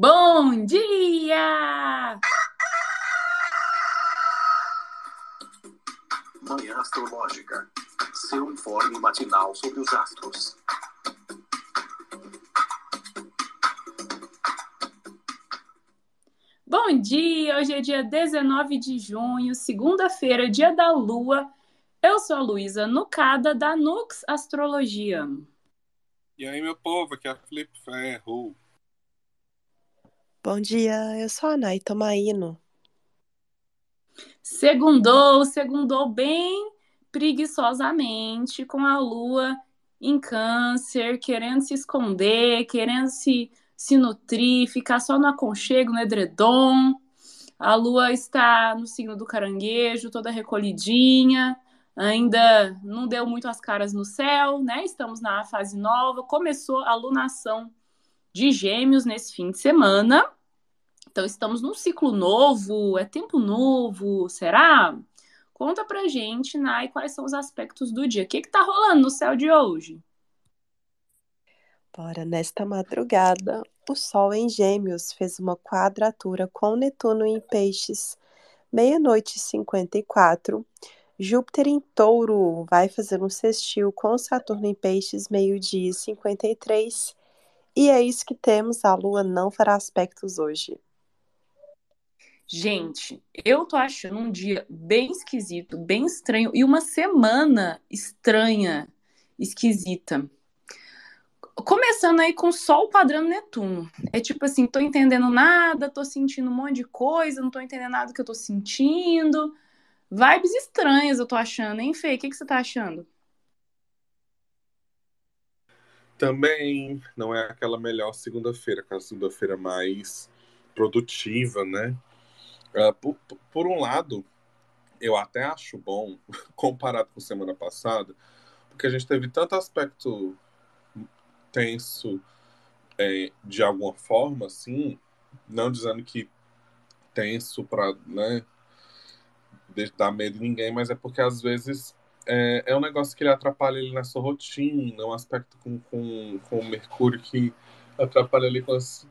Bom dia! Manhã Astrológica. Seu informe matinal sobre os astros. Bom dia! Hoje é dia 19 de junho, segunda-feira, dia da lua. Eu sou a Luísa Nucada, da Nux Astrologia. E aí, meu povo, aqui é a Felipe Ferro. Bom dia, eu sou a Nay Tomaino. Segundou, segundou bem preguiçosamente, com a lua em câncer, querendo se esconder, querendo se, se nutrir, ficar só no aconchego, no edredom. A lua está no signo do caranguejo, toda recolhidinha, ainda não deu muito as caras no céu, né? Estamos na fase nova, começou a lunação de Gêmeos nesse fim de semana. Então estamos num ciclo novo, é tempo novo, será? Conta pra gente, Nai, quais são os aspectos do dia. O que, que tá rolando no céu de hoje? Bora, nesta madrugada, o Sol em Gêmeos fez uma quadratura com Netuno em Peixes, meia-noite e 54. Júpiter em Touro vai fazer um sextil com Saturno em Peixes, meio-dia e 53. E é isso que temos, a Lua não fará aspectos hoje. Gente, eu tô achando um dia bem esquisito, bem estranho e uma semana estranha, esquisita. Começando aí com Sol padrão Netuno. É tipo assim, tô entendendo nada, tô sentindo um monte de coisa, não tô entendendo nada que eu tô sentindo. Vibes estranhas eu tô achando, hein, Fê? O que, que você tá achando? Também não é aquela melhor segunda-feira, aquela segunda-feira mais produtiva, né? Uh, por, por, um lado, eu até acho bom, comparado com semana passada, porque a gente teve tanto aspecto tenso é, de alguma forma, assim, não dizendo que tenso para né, dar medo em ninguém, mas é porque às vezes é, é um negócio que ele atrapalha ele na sua rotina, um aspecto com, com, com o Mercúrio que atrapalha ali com as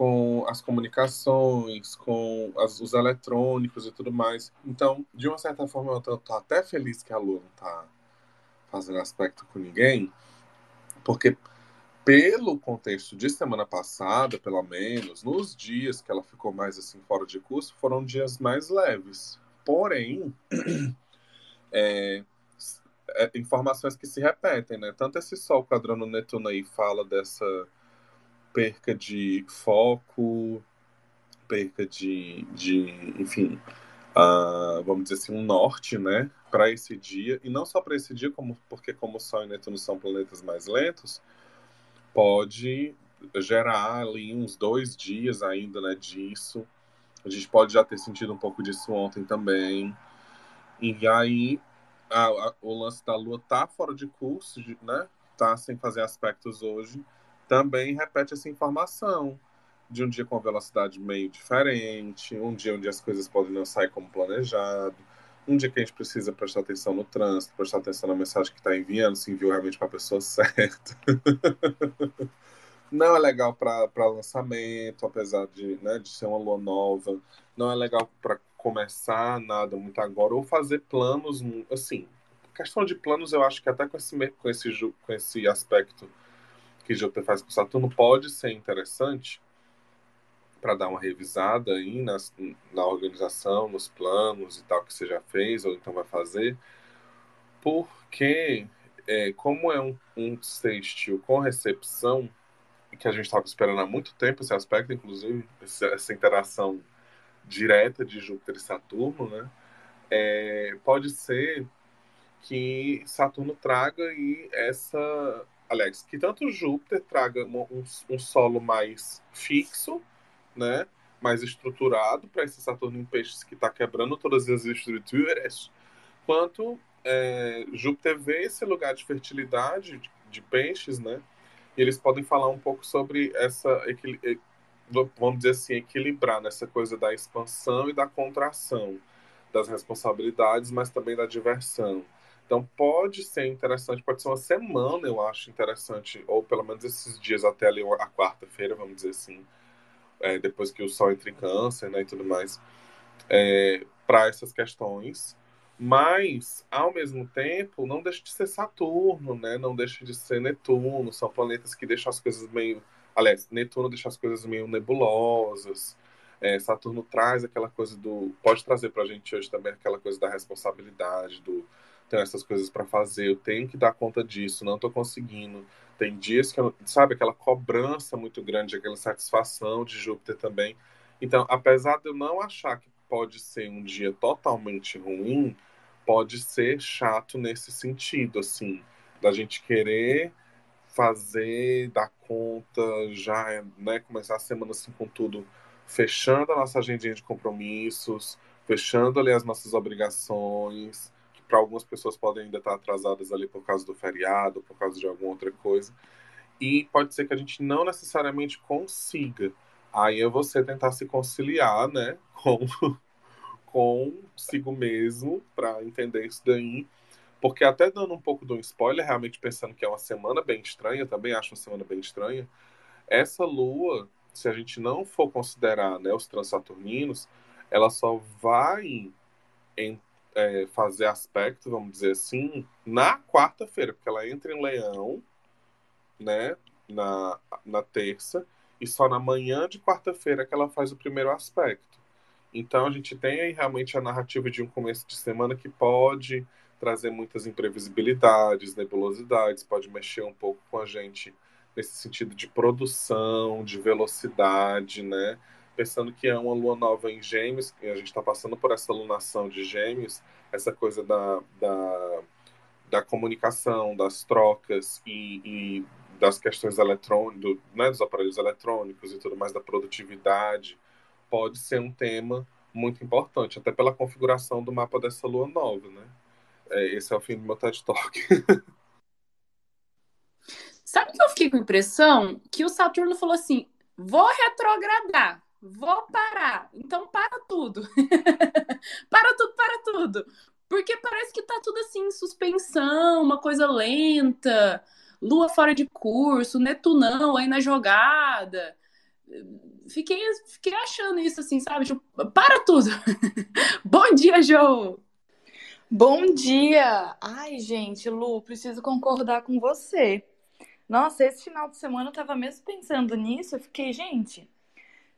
com as comunicações, com as, os eletrônicos e tudo mais. Então, de uma certa forma, eu estou até feliz que a Lua não está fazendo aspecto com ninguém, porque pelo contexto de semana passada, pelo menos, nos dias que ela ficou mais assim fora de curso, foram dias mais leves. Porém, é, é, informações que se repetem, né? Tanto esse Sol quadrando Netuno aí fala dessa perca de foco, perca de, de enfim, uh, vamos dizer assim, um norte, né, para esse dia, e não só para esse dia, como porque como o Sol e Netuno são planetas mais lentos, pode gerar ali uns dois dias ainda, né, disso. A gente pode já ter sentido um pouco disso ontem também. E aí, a, a, o lance da Lua tá fora de curso, né? Tá sem fazer aspectos hoje também repete essa informação de um dia com velocidade meio diferente, um dia onde as coisas podem não sair como planejado, um dia que a gente precisa prestar atenção no trânsito, prestar atenção na mensagem que está enviando, se enviou realmente para a pessoa certa. não é legal para lançamento, apesar de, né, de ser uma lua nova. Não é legal para começar nada muito agora, ou fazer planos, assim. Questão de planos, eu acho que até com esse, com esse, com esse aspecto que Júpiter faz com Saturno pode ser interessante para dar uma revisada aí na organização, nos planos e tal que você já fez ou então vai fazer, porque é, como é um, um sextil com recepção, que a gente estava esperando há muito tempo esse aspecto, inclusive essa interação direta de Júpiter e Saturno, né? É, pode ser que Saturno traga aí essa aliás, que tanto Júpiter traga um, um, solo mais fixo, né, mais estruturado para esse Saturno em peixes que está quebrando todas as estruturas, quanto é, Júpiter vê esse lugar de fertilidade de, de, peixes, né, e eles podem falar um pouco sobre essa, vamos dizer assim, equilibrar nessa coisa da expansão e da contração, das responsabilidades, mas também da diversão. Então pode ser interessante, pode ser uma semana, eu acho interessante, ou pelo menos esses dias até ali a quarta-feira, vamos dizer assim, é, depois que o Sol entra em câncer, né, e tudo mais, é, para essas questões. Mas, ao mesmo tempo, não deixa de ser Saturno, né? Não deixa de ser Netuno. São planetas que deixam as coisas meio. Aliás, Netuno deixa as coisas meio nebulosas. É, Saturno traz aquela coisa do. Pode trazer para a gente hoje também aquela coisa da responsabilidade, do. Tenho essas coisas para fazer, eu tenho que dar conta disso, não estou conseguindo. Tem dias que eu, sabe, aquela cobrança muito grande, aquela satisfação de Júpiter também. Então, apesar de eu não achar que pode ser um dia totalmente ruim, pode ser chato nesse sentido, assim, da gente querer fazer, dar conta, já, né, começar a semana assim com tudo, fechando a nossa agendinha de compromissos, fechando ali as nossas obrigações, para algumas pessoas podem ainda estar atrasadas ali por causa do feriado, por causa de alguma outra coisa. E pode ser que a gente não necessariamente consiga. Aí é você tentar se conciliar, né, com consigo mesmo para entender isso daí. Porque até dando um pouco de um spoiler, realmente pensando que é uma semana bem estranha, também acho uma semana bem estranha. Essa lua, se a gente não for considerar né, os transaturninos, ela só vai em é, fazer aspecto, vamos dizer assim, na quarta-feira, porque ela entra em leão, né, na, na terça, e só na manhã de quarta-feira que ela faz o primeiro aspecto. Então a gente tem aí realmente a narrativa de um começo de semana que pode trazer muitas imprevisibilidades, nebulosidades, pode mexer um pouco com a gente nesse sentido de produção, de velocidade, né? Pensando que é uma lua nova em Gêmeos, e a gente está passando por essa lunação de Gêmeos, essa coisa da, da, da comunicação, das trocas e, e das questões eletrônicas, né, dos aparelhos eletrônicos e tudo mais, da produtividade, pode ser um tema muito importante, até pela configuração do mapa dessa lua nova, né? É, esse é o fim do meu TED Talk. Sabe que eu fiquei com a impressão que o Saturno falou assim: vou retrogradar. Vou parar. Então para tudo. para tudo, para tudo. Porque parece que tá tudo assim em suspensão, uma coisa lenta, lua fora de curso, Netunão aí na jogada. Fiquei, fiquei achando isso assim, sabe? Tipo, para tudo. Bom dia, Joe. Bom dia! Ai, gente, Lu, preciso concordar com você. Nossa, esse final de semana eu tava mesmo pensando nisso. Eu fiquei, gente,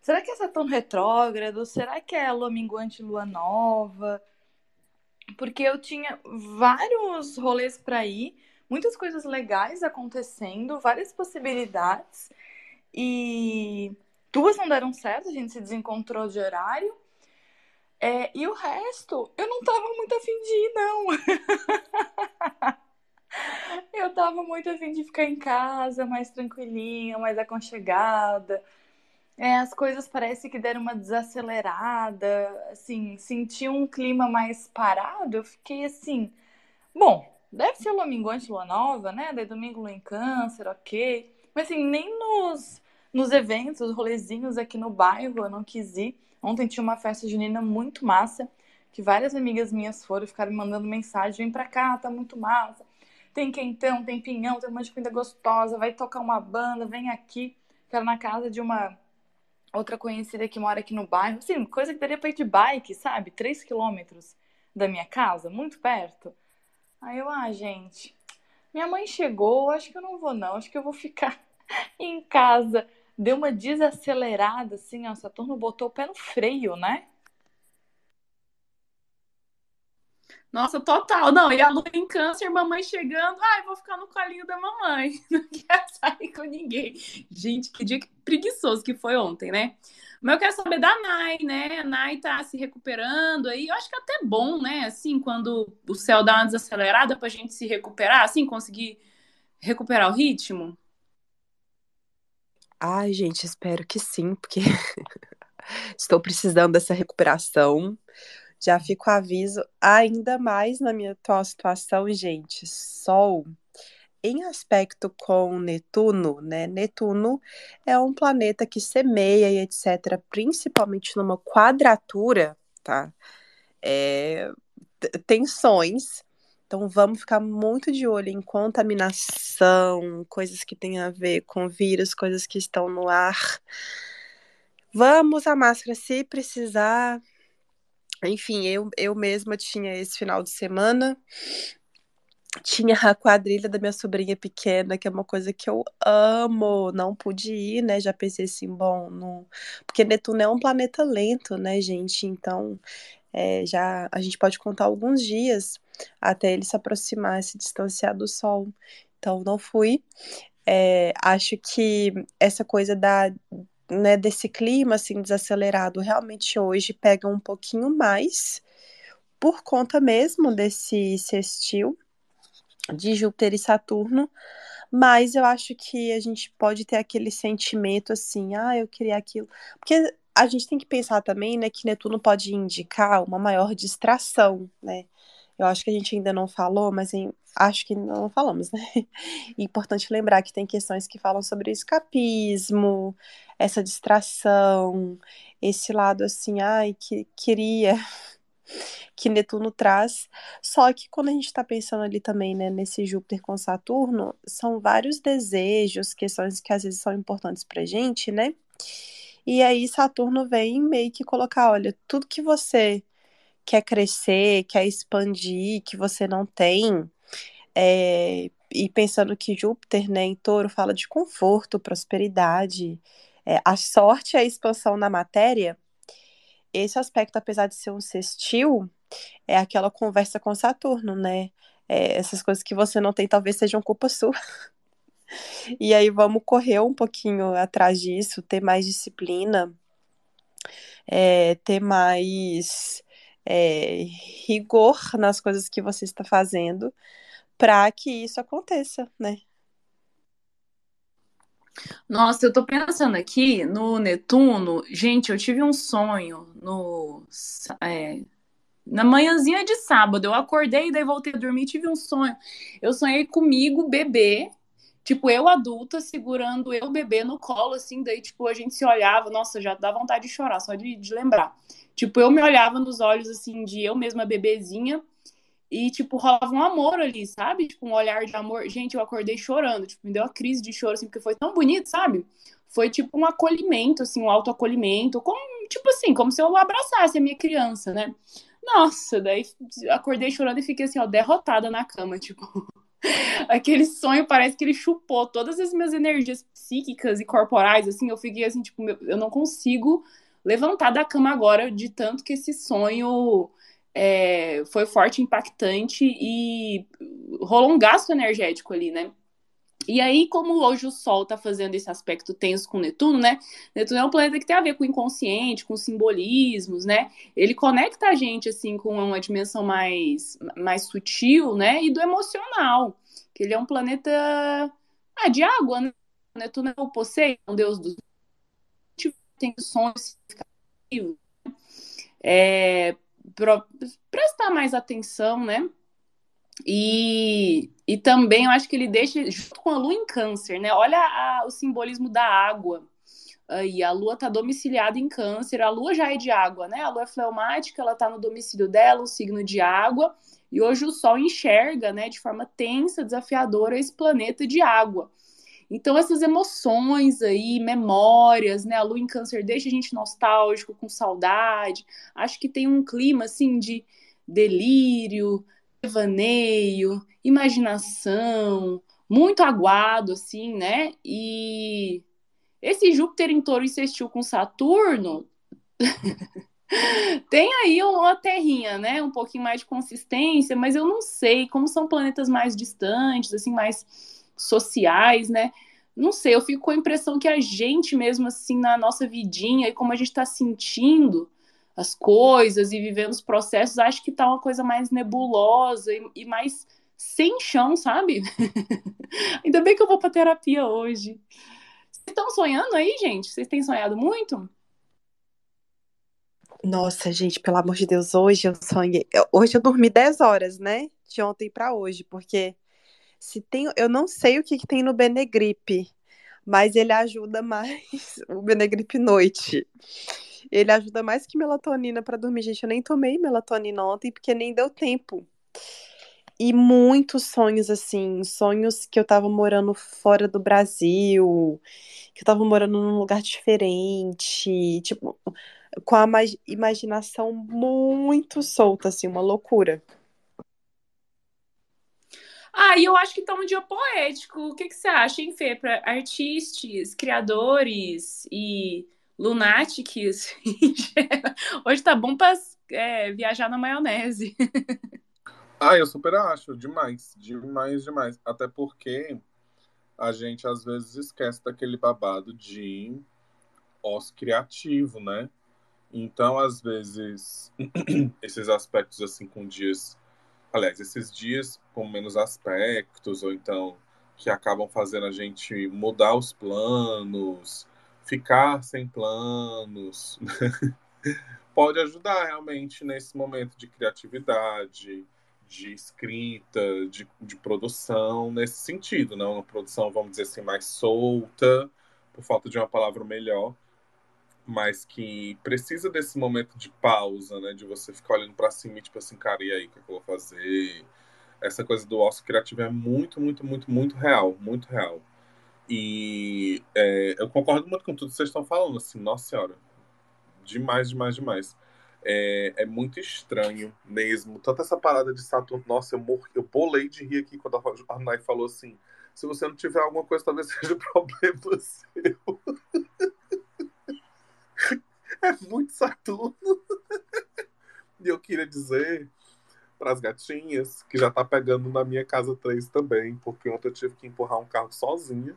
Será que é Saturno retrógrado? Será que é lua minguante lua nova? Porque eu tinha vários rolês para ir, muitas coisas legais acontecendo, várias possibilidades. E duas não deram certo, a gente se desencontrou de horário. É, e o resto, eu não tava muito afim de ir, não. eu tava muito afim de ficar em casa, mais tranquilinha, mais aconchegada é, as coisas parece que deram uma desacelerada, assim, senti um clima mais parado, eu fiquei assim, bom, deve ser lua minguante, lua nova, né? Daí domingo lua em câncer, ok. Mas assim, nem nos, nos eventos, os rolezinhos aqui no bairro eu não quis ir. Ontem tinha uma festa junina muito massa, que várias amigas minhas foram, ficaram me mandando mensagem, vem pra cá, tá muito massa. Tem quentão, tem pinhão, tem um monte de comida gostosa, vai tocar uma banda, vem aqui. Quero na casa de uma outra conhecida que mora aqui no bairro. Assim, coisa que daria pra ir de bike, sabe? Três quilômetros da minha casa, muito perto. Aí eu, ah, gente, minha mãe chegou, acho que eu não vou não, acho que eu vou ficar em casa. Deu uma desacelerada, assim, ó, Saturno botou o pé no freio, né? Nossa, total. Não, e a lua em câncer, mamãe chegando, ai, vou ficar no colinho da mamãe. Não quero sair com ninguém. Gente, que dia preguiçoso que foi ontem, né? Mas eu quero saber da Nai, né? A Nai tá se recuperando aí. Eu acho que é até bom, né? Assim, quando o céu dá uma desacelerada pra gente se recuperar, assim, conseguir recuperar o ritmo. Ai, gente, espero que sim, porque estou precisando dessa recuperação. Já fico aviso ainda mais na minha atual situação, gente. Sol em aspecto com Netuno, né? Netuno é um planeta que semeia e etc, principalmente numa quadratura, tá? É, tensões. Então vamos ficar muito de olho em contaminação, coisas que têm a ver com vírus, coisas que estão no ar Vamos a máscara se precisar. Enfim, eu, eu mesma tinha esse final de semana. Tinha a quadrilha da minha sobrinha pequena, que é uma coisa que eu amo. Não pude ir, né? Já pensei assim, bom, não... porque Netuno é um planeta lento, né, gente? Então, é, já a gente pode contar alguns dias até ele se aproximar, se distanciar do Sol. Então, não fui. É, acho que essa coisa da, né, desse clima assim desacelerado realmente hoje pega um pouquinho mais por conta mesmo desse sextil de Júpiter e Saturno, mas eu acho que a gente pode ter aquele sentimento assim, ah, eu queria aquilo, porque a gente tem que pensar também, né, que Netuno pode indicar uma maior distração, né? Eu acho que a gente ainda não falou, mas em, acho que não falamos, né? É importante lembrar que tem questões que falam sobre escapismo, essa distração, esse lado assim, ai, que queria que Netuno traz. Só que quando a gente está pensando ali também, né, nesse Júpiter com Saturno, são vários desejos, questões que às vezes são importantes pra gente, né? E aí Saturno vem meio que colocar, olha, tudo que você quer crescer, quer expandir, que você não tem, é, e pensando que Júpiter, né, em touro, fala de conforto, prosperidade, é, a sorte é a expansão na matéria, esse aspecto, apesar de ser um sextil, é aquela conversa com Saturno, né? É, essas coisas que você não tem talvez sejam culpa sua. e aí vamos correr um pouquinho atrás disso, ter mais disciplina, é, ter mais é, rigor nas coisas que você está fazendo para que isso aconteça, né? Nossa, eu tô pensando aqui no Netuno. Gente, eu tive um sonho no é, na manhãzinha de sábado. Eu acordei, daí voltei a dormir, tive um sonho. Eu sonhei comigo, bebê, tipo eu adulta segurando eu bebê no colo, assim. Daí tipo a gente se olhava. Nossa, já dá vontade de chorar só de, de lembrar. Tipo eu me olhava nos olhos assim de eu mesma bebezinha e, tipo, rolava um amor ali, sabe? Tipo, um olhar de amor. Gente, eu acordei chorando. Tipo, me deu uma crise de choro, assim, porque foi tão bonito, sabe? Foi, tipo, um acolhimento, assim, um autoacolhimento. Como, tipo assim, como se eu abraçasse a minha criança, né? Nossa, daí acordei chorando e fiquei, assim, ó, derrotada na cama, tipo... Aquele sonho parece que ele chupou todas as minhas energias psíquicas e corporais, assim. Eu fiquei, assim, tipo, eu não consigo levantar da cama agora de tanto que esse sonho é, foi forte, impactante e rolou um gasto energético ali, né? E aí, como hoje o Sol está fazendo esse aspecto tenso com Netuno, né? Netuno é um planeta que tem a ver com o inconsciente, com simbolismos, né? Ele conecta a gente, assim, com uma dimensão mais, mais sutil, né? E do emocional. Que ele é um planeta ah, de água, né? Netuno é o Poseidon, um deus dos... Tem sonhos significativos. É, prestar mais atenção, né? E, e também eu acho que ele deixa, junto com a lua em câncer, né? Olha a, o simbolismo da água. Aí, a lua tá domiciliada em câncer, a lua já é de água, né? A lua é fleumática, ela tá no domicílio dela, o signo de água, e hoje o sol enxerga, né, de forma tensa, desafiadora, esse planeta de água. Então, essas emoções aí, memórias, né? A lua em câncer deixa a gente nostálgico, com saudade. Acho que tem um clima, assim, de delírio, devaneio, imaginação, muito aguado, assim, né? E esse Júpiter em touro insistiu com Saturno. tem aí uma terrinha, né? Um pouquinho mais de consistência, mas eu não sei como são planetas mais distantes, assim, mais sociais, né? Não sei, eu fico com a impressão que a gente mesmo, assim, na nossa vidinha, e como a gente está sentindo as coisas e vivendo os processos, acho que tá uma coisa mais nebulosa e, e mais sem chão, sabe? Ainda bem que eu vou pra terapia hoje. Vocês estão sonhando aí, gente? Vocês têm sonhado muito? Nossa, gente, pelo amor de Deus, hoje eu sonhei. Hoje eu dormi 10 horas, né? De ontem para hoje, porque se tem, eu não sei o que, que tem no Benegrip, mas ele ajuda mais o Benegrip noite. Ele ajuda mais que melatonina para dormir, gente. Eu nem tomei melatonina ontem porque nem deu tempo. e muitos sonhos, assim, sonhos que eu tava morando fora do Brasil, que eu tava morando num lugar diferente, tipo, com a imaginação muito solta, assim, uma loucura. Ah, e eu acho que tá um dia poético. O que, que você acha, hein, Fê? Para artistas, criadores e lunáticos. Hoje tá bom pra é, viajar na maionese. ah, eu super acho. Demais. Demais, demais. Até porque a gente às vezes esquece daquele babado de os criativo, né? Então, às vezes, esses aspectos assim com dias aliás, esses dias com menos aspectos, ou então que acabam fazendo a gente mudar os planos, ficar sem planos, pode ajudar realmente nesse momento de criatividade, de escrita, de, de produção, nesse sentido, não uma produção, vamos dizer assim, mais solta, por falta de uma palavra melhor, mas que precisa desse momento de pausa, né? De você ficar olhando para cima e tipo assim, cara, e aí, o que, é que eu vou fazer? Essa coisa do ócio criativo é muito, muito, muito, muito real, muito real. E é, eu concordo muito com tudo que vocês estão falando, assim, nossa senhora, demais, demais, demais. É, é muito estranho mesmo, tanto essa parada de Saturno, nossa, eu morri, eu bolei de rir aqui quando a Nai falou assim, se você não tiver alguma coisa, talvez seja problema seu. É muito Saturno. E eu queria dizer para as gatinhas que já tá pegando na minha casa 3 também, porque ontem eu tive que empurrar um carro sozinha.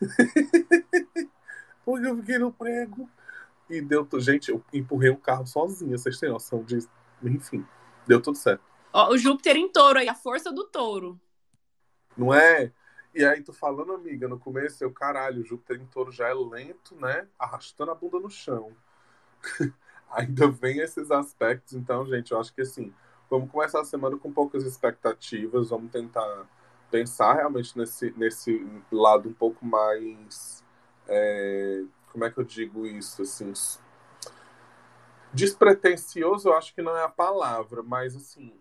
porque eu fiquei no prego. E deu. Gente, eu empurrei um carro sozinha, vocês têm noção disso? Enfim, deu tudo certo. Ó, o Júpiter em touro aí, a força do touro. Não é? E aí, tu falando, amiga, no começo, eu, caralho, o Júpiter em touro já é lento, né? Arrastando a bunda no chão. Ainda vem esses aspectos, então, gente, eu acho que assim, vamos começar a semana com poucas expectativas, vamos tentar pensar realmente nesse, nesse lado um pouco mais. É, como é que eu digo isso? Assim, despretensioso, eu acho que não é a palavra, mas assim,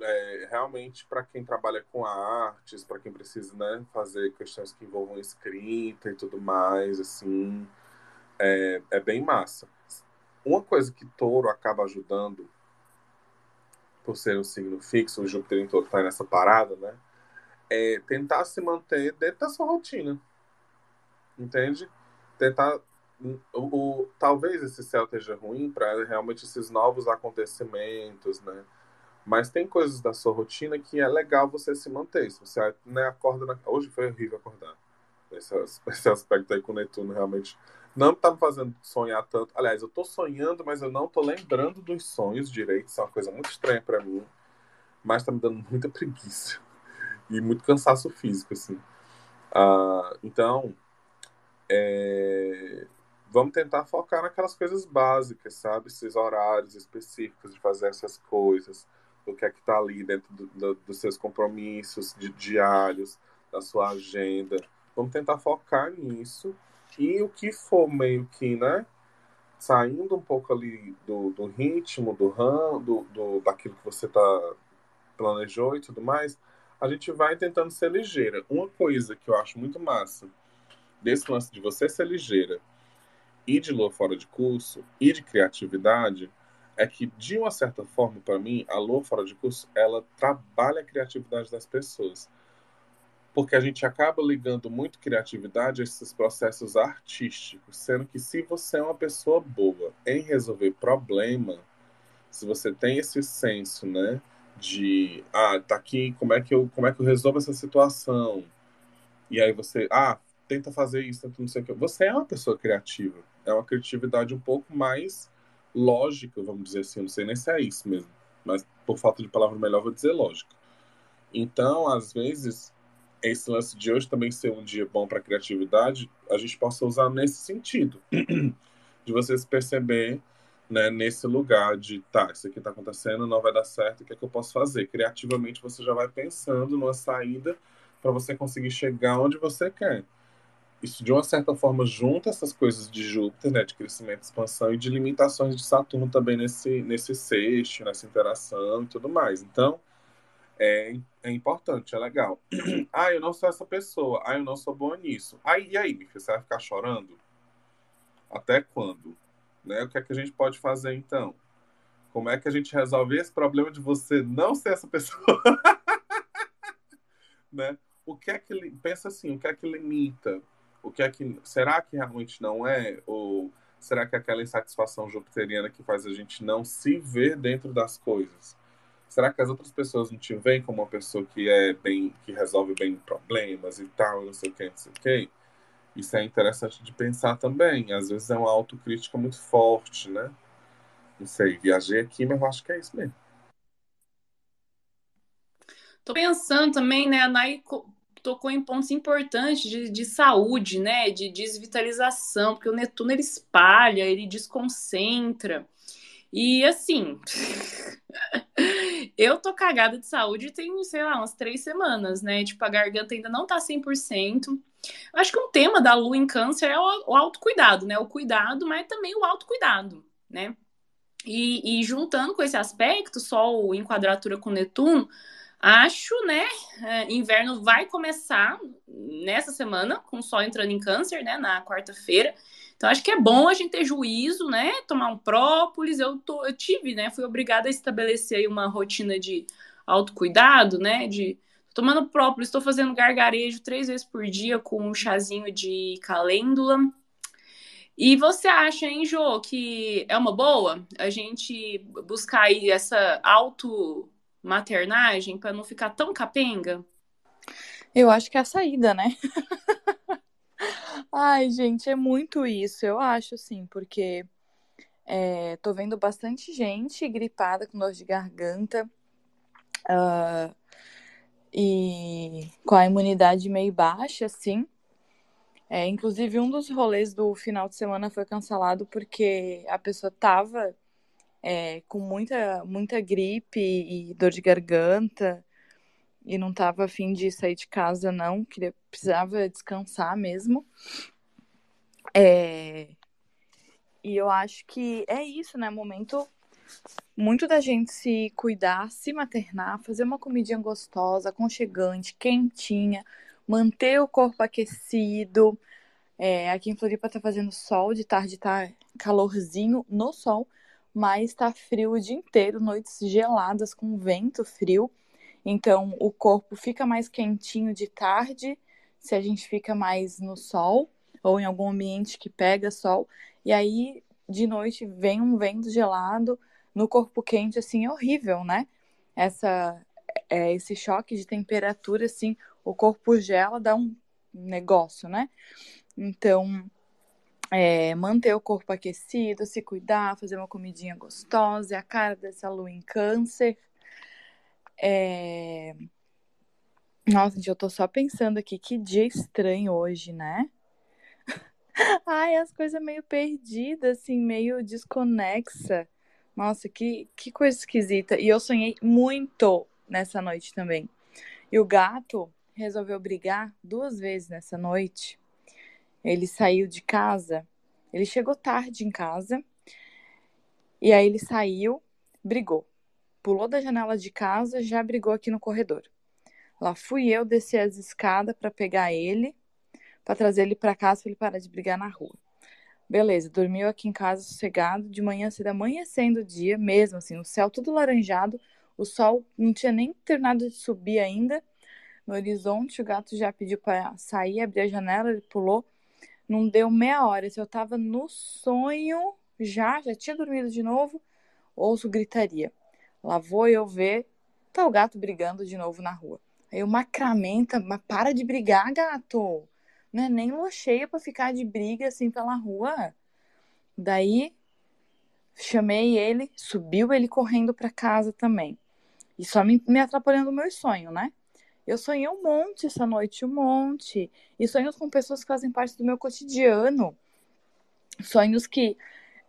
é, realmente para quem trabalha com artes, para quem precisa né, fazer questões que envolvam escrita e tudo mais, assim, é, é bem massa. Uma coisa que touro acaba ajudando, por ser um signo fixo, o Júpiter em touro está nessa parada, né? É tentar se manter dentro da sua rotina. Entende? Tentar. O, o talvez esse céu esteja ruim para realmente esses novos acontecimentos, né? Mas tem coisas da sua rotina que é legal você se manter. Se você né, acorda. Na... Hoje foi horrível acordar. Esse, esse aspecto aí com o Netuno realmente não tá me fazendo sonhar tanto. Aliás, eu tô sonhando, mas eu não tô lembrando dos sonhos direito. Isso é uma coisa muito estranha para mim. Mas tá me dando muita preguiça. E muito cansaço físico, assim. Uh, então, é... vamos tentar focar naquelas coisas básicas, sabe? Esses horários específicos de fazer essas coisas. O que é que tá ali dentro do, do, dos seus compromissos de diários, da sua agenda. Vamos tentar focar nisso e o que for meio que, né? Saindo um pouco ali do, do ritmo, do ram, do, do, daquilo que você tá planejou e tudo mais, a gente vai tentando ser ligeira. Uma coisa que eu acho muito massa desse lance de você ser ligeira e de lua fora de curso e de criatividade é que, de uma certa forma, para mim, a lua fora de curso, ela trabalha a criatividade das pessoas porque a gente acaba ligando muito criatividade a esses processos artísticos, sendo que se você é uma pessoa boa em resolver problema, se você tem esse senso, né, de ah, tá aqui, como é que eu, como é que eu resolvo essa situação? E aí você, ah, tenta fazer isso, não sei o que. Você é uma pessoa criativa. É uma criatividade um pouco mais lógica, vamos dizer assim, não sei nem se é isso mesmo, mas por falta de palavra melhor vou dizer lógica. Então, às vezes, esse lance de hoje também ser um dia bom para criatividade, a gente possa usar nesse sentido, de você se perceber né, nesse lugar de, tá, isso aqui está acontecendo, não vai dar certo, o que é que eu posso fazer? Criativamente você já vai pensando numa saída para você conseguir chegar onde você quer. Isso, de uma certa forma, junta essas coisas de Júpiter, né, de crescimento, expansão, e de limitações de Saturno também nesse, nesse sexto, nessa interação e tudo mais. Então, é, é importante, é legal. ah, eu não sou essa pessoa. Ah, eu não sou boa nisso. Aí, e aí, você vai ficar chorando? Até quando? Né? O que é que a gente pode fazer então? Como é que a gente resolve esse problema de você não ser essa pessoa? né? O que é que pensa assim, o que é que limita? O que é que será que realmente não é ou será que é aquela insatisfação jupiteriana que faz a gente não se ver dentro das coisas? Será que as outras pessoas não te veem como uma pessoa que é bem que resolve bem problemas e tal, não sei o que, não sei o que? Isso é interessante de pensar também. Às vezes é uma autocrítica muito forte, né? Não sei, viajei aqui, mas eu acho que é isso mesmo. Tô pensando também, né? A Nai tocou em pontos importantes de, de saúde, né? De desvitalização, porque o Netuno ele espalha, ele desconcentra. E assim, eu tô cagada de saúde tem, sei lá, umas três semanas, né? Tipo, a garganta ainda não tá 100%. Acho que um tema da lua em câncer é o, autocuidado, né? O cuidado, mas também o autocuidado, né? E, e juntando com esse aspecto, Sol em quadratura com Netuno, acho, né? É, inverno vai começar nessa semana, com o Sol entrando em Câncer, né? Na quarta-feira. Então, acho que é bom a gente ter juízo, né? Tomar um própolis. Eu, tô, eu tive, né? Fui obrigada a estabelecer aí uma rotina de autocuidado, né? De tomando própolis, estou fazendo gargarejo três vezes por dia com um chazinho de calêndula. E você acha, hein, Jô, que é uma boa a gente buscar aí essa auto-maternagem para não ficar tão capenga? Eu acho que é a saída, né? Ai, gente, é muito isso, eu acho, sim, porque é, tô vendo bastante gente gripada com dor de garganta uh, e com a imunidade meio baixa, assim. É, inclusive, um dos rolês do final de semana foi cancelado porque a pessoa tava é, com muita, muita gripe e dor de garganta e não tava afim de sair de casa, não. Queria, precisava descansar mesmo. É, e eu acho que é isso, né? Momento muito da gente se cuidar, se maternar, fazer uma comidinha gostosa, aconchegante, quentinha, manter o corpo aquecido. É, aqui em Floripa tá fazendo sol, de tarde tá calorzinho no sol, mas tá frio o dia inteiro, noites geladas com vento frio. Então o corpo fica mais quentinho de tarde, se a gente fica mais no sol ou em algum ambiente que pega sol. E aí de noite vem um vento gelado no corpo quente, assim, é horrível, né? Essa, é, esse choque de temperatura, assim, o corpo gela, dá um negócio, né? Então, é, manter o corpo aquecido, se cuidar, fazer uma comidinha gostosa, a cara dessa lua em câncer. É... Nossa, gente, eu tô só pensando aqui, que dia estranho hoje, né? Ai, as coisas meio perdidas, assim, meio desconexa. Nossa, que, que coisa esquisita. E eu sonhei muito nessa noite também. E o gato resolveu brigar duas vezes nessa noite. Ele saiu de casa, ele chegou tarde em casa, e aí ele saiu, brigou. Pulou da janela de casa, já brigou aqui no corredor. Lá fui eu descer as escadas para pegar ele, para trazer ele para casa para ele parar de brigar na rua. Beleza, dormiu aqui em casa sossegado, de manhã cedo, amanhecendo o dia, mesmo assim, o céu tudo laranjado, o sol não tinha nem terminado de subir ainda. No horizonte, o gato já pediu para sair, abrir a janela, ele pulou. Não deu meia hora. Se eu tava no sonho, já, já tinha dormido de novo, ouço gritaria. Lá vou eu ver, tá o gato brigando de novo na rua. Aí o macramenta, mas para de brigar, gato não é nem lua cheia para ficar de briga assim pela rua. Daí chamei ele, subiu ele correndo para casa também. E só me, me atrapalhando o meu sonho, né? Eu sonhei um monte essa noite, um monte. E sonhos com pessoas que fazem parte do meu cotidiano. Sonhos que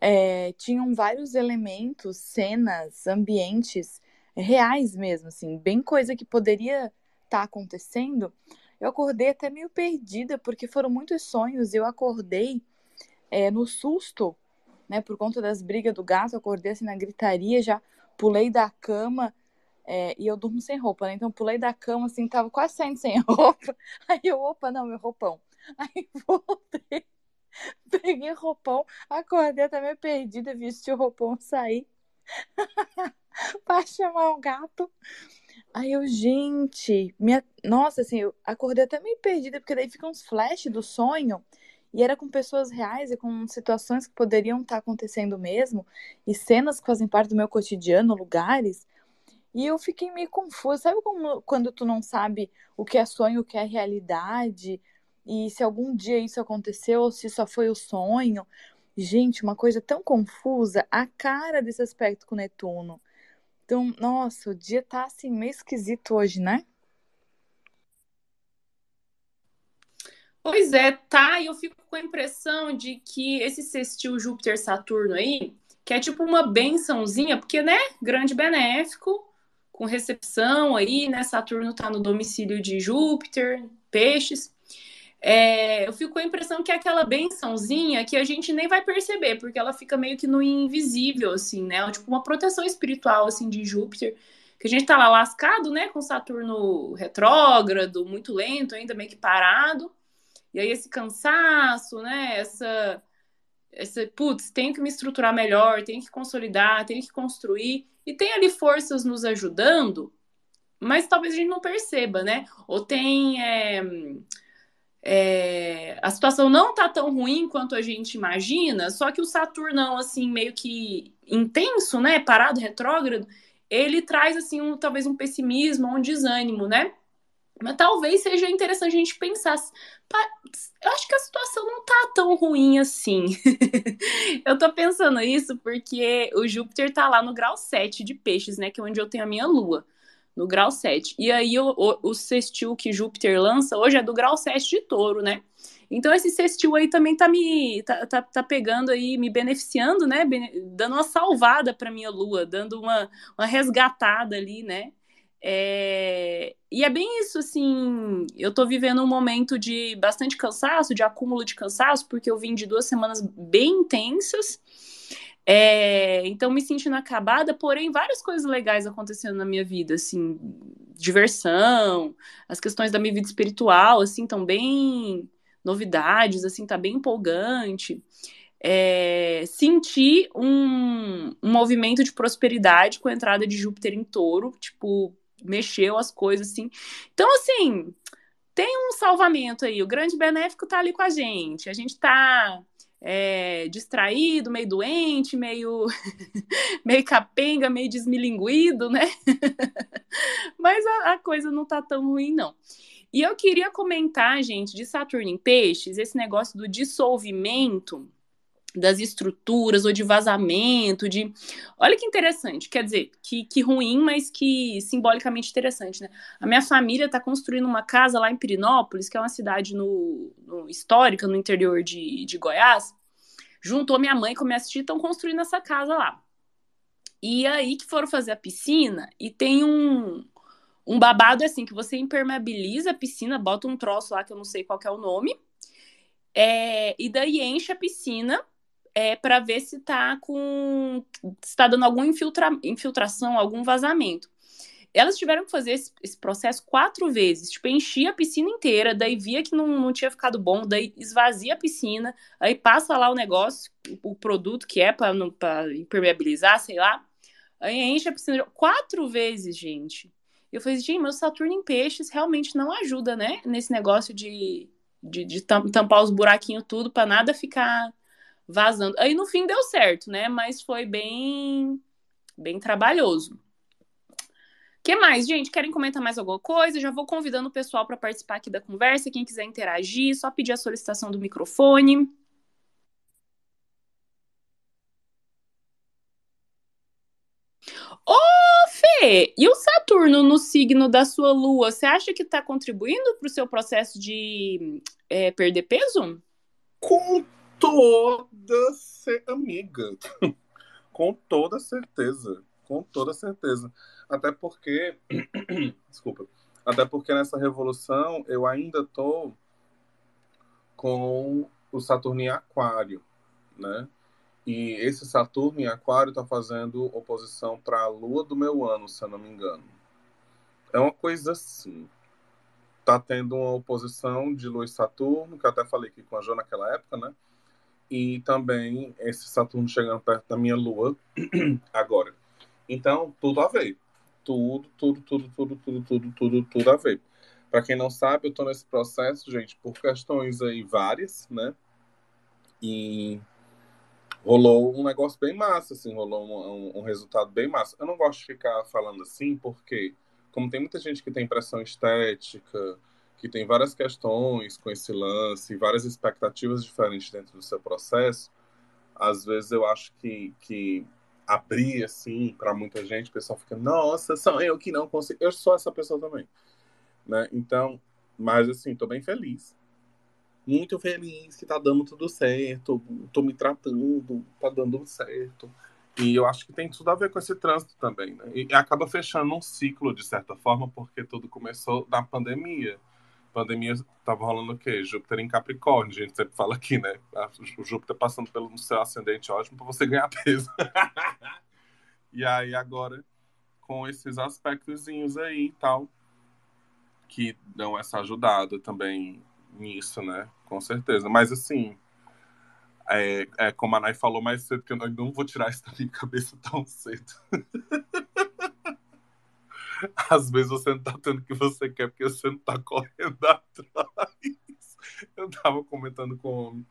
é, tinham vários elementos, cenas, ambientes reais mesmo, assim, bem coisa que poderia estar tá acontecendo, eu acordei até meio perdida, porque foram muitos sonhos. Eu acordei é, no susto, né? Por conta das brigas do gato, acordei assim na gritaria, já pulei da cama, É, e eu durmo sem roupa, né? Então pulei da cama, assim, tava quase saindo sem roupa. Aí eu, opa, não, meu roupão. Aí voltei, peguei roupão, acordei até meio perdida, vesti o roupão, saí pra chamar um gato. Aí eu, gente, minha... nossa, assim, eu acordei até meio perdida, porque daí ficam uns flashes do sonho, e era com pessoas reais e com situações que poderiam estar acontecendo mesmo, e cenas que fazem parte do meu cotidiano, lugares. E eu fiquei meio confusa. Sabe como, quando tu não sabe o que é sonho, o que é realidade? E se algum dia isso aconteceu ou se só foi o sonho? Gente, uma coisa tão confusa, a cara desse aspecto com Netuno. Então, nossa, o dia tá assim meio esquisito hoje, né? Pois é, tá. E eu fico com a impressão de que esse sextil Júpiter-Saturno aí, que é tipo uma bençãozinha, porque, né, grande benéfico, com recepção aí, né? Saturno tá no domicílio de Júpiter, peixes. É, eu fico com a impressão que é aquela bençãozinha que a gente nem vai perceber, porque ela fica meio que no invisível, assim, né? Tipo uma proteção espiritual, assim, de Júpiter, que a gente tá lá lascado, né? Com Saturno retrógrado, muito lento, ainda meio que parado. E aí esse cansaço, né? Essa, essa putz, tenho que me estruturar melhor, tenho que consolidar, tenho que construir. E tem ali forças nos ajudando, mas talvez a gente não perceba, né? Ou tem. É, é, a situação não tá tão ruim quanto a gente imagina, só que o Saturnão, assim, meio que intenso, né? Parado, retrógrado, ele traz, assim, um, talvez um pessimismo, um desânimo, né? Mas talvez seja interessante a gente pensar. Eu acho que a situação não tá tão ruim assim. eu tô pensando isso porque o Júpiter tá lá no grau 7 de peixes, né? Que é onde eu tenho a minha lua no grau 7. E aí o, o, o sextil que Júpiter lança hoje é do grau 7 de touro, né? Então esse sextil aí também tá me tá, tá, tá pegando aí, me beneficiando, né? Bene, dando uma salvada para minha lua, dando uma, uma resgatada ali, né? É... E é bem isso, assim. Eu tô vivendo um momento de bastante cansaço, de acúmulo de cansaço, porque eu vim de duas semanas bem intensas. É, então, me sentindo acabada, porém, várias coisas legais acontecendo na minha vida, assim, diversão, as questões da minha vida espiritual, assim, estão bem novidades, assim, tá bem empolgante. É, senti um, um movimento de prosperidade com a entrada de Júpiter em touro, tipo, mexeu as coisas, assim. Então, assim, tem um salvamento aí, o grande benéfico tá ali com a gente, a gente tá é, distraído, meio doente, meio, meio capenga, meio desmilinguido, né? Mas a, a, coisa não tá tão ruim, não. E eu queria comentar, gente, de Saturno em Peixes, esse negócio do dissolvimento das estruturas ou de vazamento, de. Olha que interessante, quer dizer, que, que ruim, mas que simbolicamente interessante, né? A minha família está construindo uma casa lá em Pirinópolis, que é uma cidade no, no histórica, no interior de, de Goiás. Juntou minha mãe com minha tia, estão construindo essa casa lá. E aí que foram fazer a piscina e tem um, um babado assim, que você impermeabiliza a piscina, bota um troço lá que eu não sei qual é o nome. É, e daí enche a piscina é, para ver se está com. se tá dando alguma infiltra, infiltração, algum vazamento. Elas tiveram que fazer esse, esse, processo quatro vezes. Tipo, enchia a piscina inteira, daí via que não, não tinha ficado bom, daí esvazia a piscina, aí passa lá o negócio, o, o produto que é para impermeabilizar, sei lá. Aí enche a piscina quatro vezes, gente. Eu falei, gente, meu Saturno em peixes realmente não ajuda, né? Nesse negócio de, de, de tampar os buraquinhos tudo para nada ficar vazando. Aí no fim deu certo, né? Mas foi bem bem trabalhoso. que mais, gente? Querem comentar mais alguma coisa? Já vou convidando o pessoal para participar aqui da conversa. Quem quiser interagir, só pedir a solicitação do microfone. Ô, Fê, e o Saturno no signo da sua lua, você acha que está contribuindo para o seu processo de é, perder peso? Com toda ser amiga. com toda certeza. Com toda certeza. Até porque. Desculpa. Até porque nessa revolução eu ainda tô com o Saturno em Aquário, né? E esse Saturno em Aquário está fazendo oposição para a Lua do meu ano, se eu não me engano. É uma coisa assim. Tá tendo uma oposição de Lua e Saturno, que eu até falei aqui com a Jo naquela época, né? E também esse Saturno chegando perto da minha Lua agora. Então, tudo a ver. Tudo, tudo, tudo, tudo, tudo, tudo, tudo, tudo a ver. Para quem não sabe, eu tô nesse processo, gente, por questões aí várias, né? E rolou um negócio bem massa, assim, rolou um, um, um, resultado bem massa. Eu não gosto de ficar falando assim, porque, como tem muita gente que tem pressão estética, que tem várias questões com esse lance, várias expectativas diferentes dentro do seu processo, às vezes eu acho que, que abrir, assim, para muita gente, o pessoal fica, nossa, sou eu que não consigo. Eu sou essa pessoa também, né? Então, mas, assim, tô bem feliz muito feliz que tá dando tudo certo, tô me tratando, tá dando certo. E eu acho que tem tudo a ver com esse trânsito também, né? E acaba fechando um ciclo, de certa forma, porque tudo começou na pandemia. Pandemia tava rolando o quê? Júpiter em Capricórnio, a gente sempre fala aqui, né? O Júpiter passando pelo seu ascendente ótimo para você ganhar peso. e aí agora, com esses aspectozinhos aí e tal, que dão essa ajudada também nisso, né? Com certeza. Mas assim, é, é, como a Nai falou mais cedo, que eu não vou tirar isso da minha cabeça tão cedo. Às vezes você não tá tendo o que você quer porque você não tá correndo atrás. Eu tava comentando com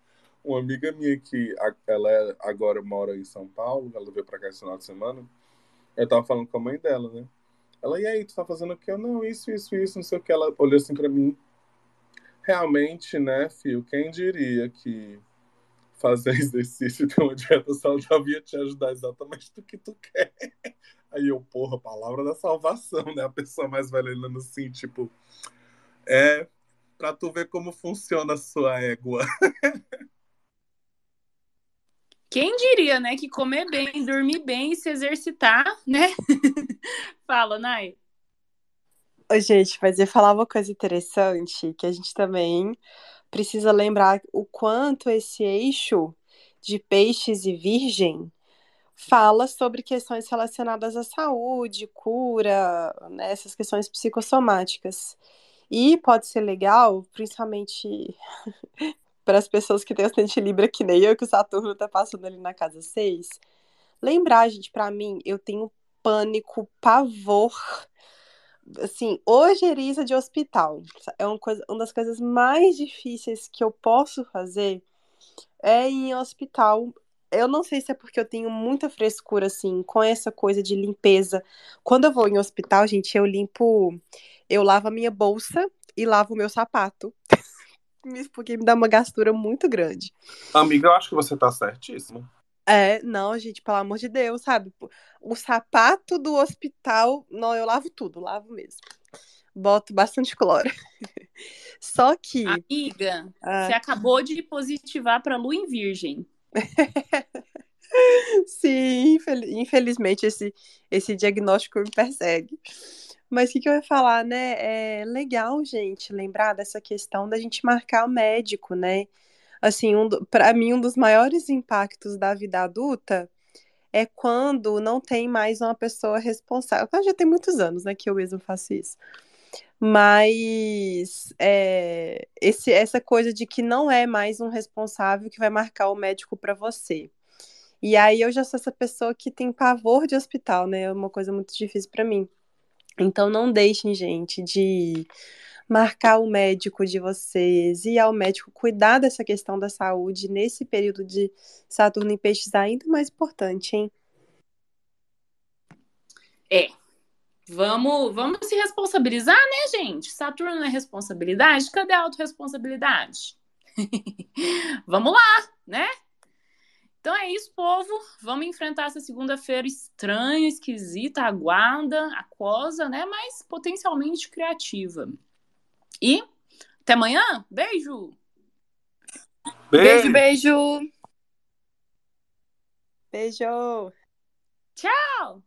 uma amiga minha que ela é, agora mora em São Paulo, ela veio pra cá esse final de semana. Eu tava falando com a mãe dela, né? Ela, e aí, tu tá fazendo o quê? Eu, não, isso, isso, isso, não sei o que. Ela olhou assim pra mim realmente, né, Fio, quem diria que fazer exercício e ter uma dieta saudável ia te ajudar exatamente do que tu quer. Aí eu, porra, palavra da salvação, né? A pessoa mais velha olhando assim, tipo, é pra tu ver como funciona a sua égua. Quem diria, né, que comer bem, dormir bem e se exercitar, né? Fala, Nai. Gente, mas eu falar uma coisa interessante, que a gente também precisa lembrar o quanto esse eixo de peixes e virgem fala sobre questões relacionadas à saúde, cura, né, essas questões psicossomáticas. E pode ser legal, principalmente para as pessoas que têm ascendente Libra, que nem eu, que o Saturno está passando ali na casa 6. Lembrar, gente, para mim, eu tenho pânico, pavor assim, ojeriza de hospital. É uma, coisa, uma das coisas mais difíceis que eu posso fazer é ir em hospital. Eu não sei se é porque eu tenho muita frescura, assim, com essa coisa de limpeza. Quando eu vou em hospital, gente, eu limpo. Eu lavo a minha bolsa e lavo o meu sapato. porque me dá uma gastura muito grande. Amiga, eu acho que você tá certíssimo. É, não, gente, pelo amor de Deus, sabe? O sapato do hospital, não, eu lavo tudo, lavo mesmo. Boto bastante cloro. Só que. Amiga, ah. você acabou de positivar para lua em virgem. Sim, infelizmente esse, esse diagnóstico me persegue. Mas o que, que eu ia falar, né? É legal, gente, lembrar dessa questão da gente marcar o médico, né? assim, um, para mim, um dos maiores impactos da vida adulta é quando não tem mais uma pessoa responsável. Já tem muitos anos, né, que eu mesmo faço isso. Mas é, esse, essa coisa de que não é mais um responsável que vai marcar o médico para você. E aí eu já sou essa pessoa que tem pavor de hospital, né? É uma coisa muito difícil para mim. Então não deixem, gente, de marcar o médico de vocês, ir ao médico, cuidar dessa questão da saúde nesse período de Saturno em Peixes ainda mais importante, hein? É. Vamos, vamos se responsabilizar, né, gente? Saturno não é responsabilidade? Cadê a autorresponsabilidade? vamos lá, né? Então é isso, povo. Vamos enfrentar essa segunda-feira estranha, esquisita, aguarda, aquosa, né? Mas potencialmente criativa. E até amanhã. Beijo! Beijo, beijo! Beijo! Tchau!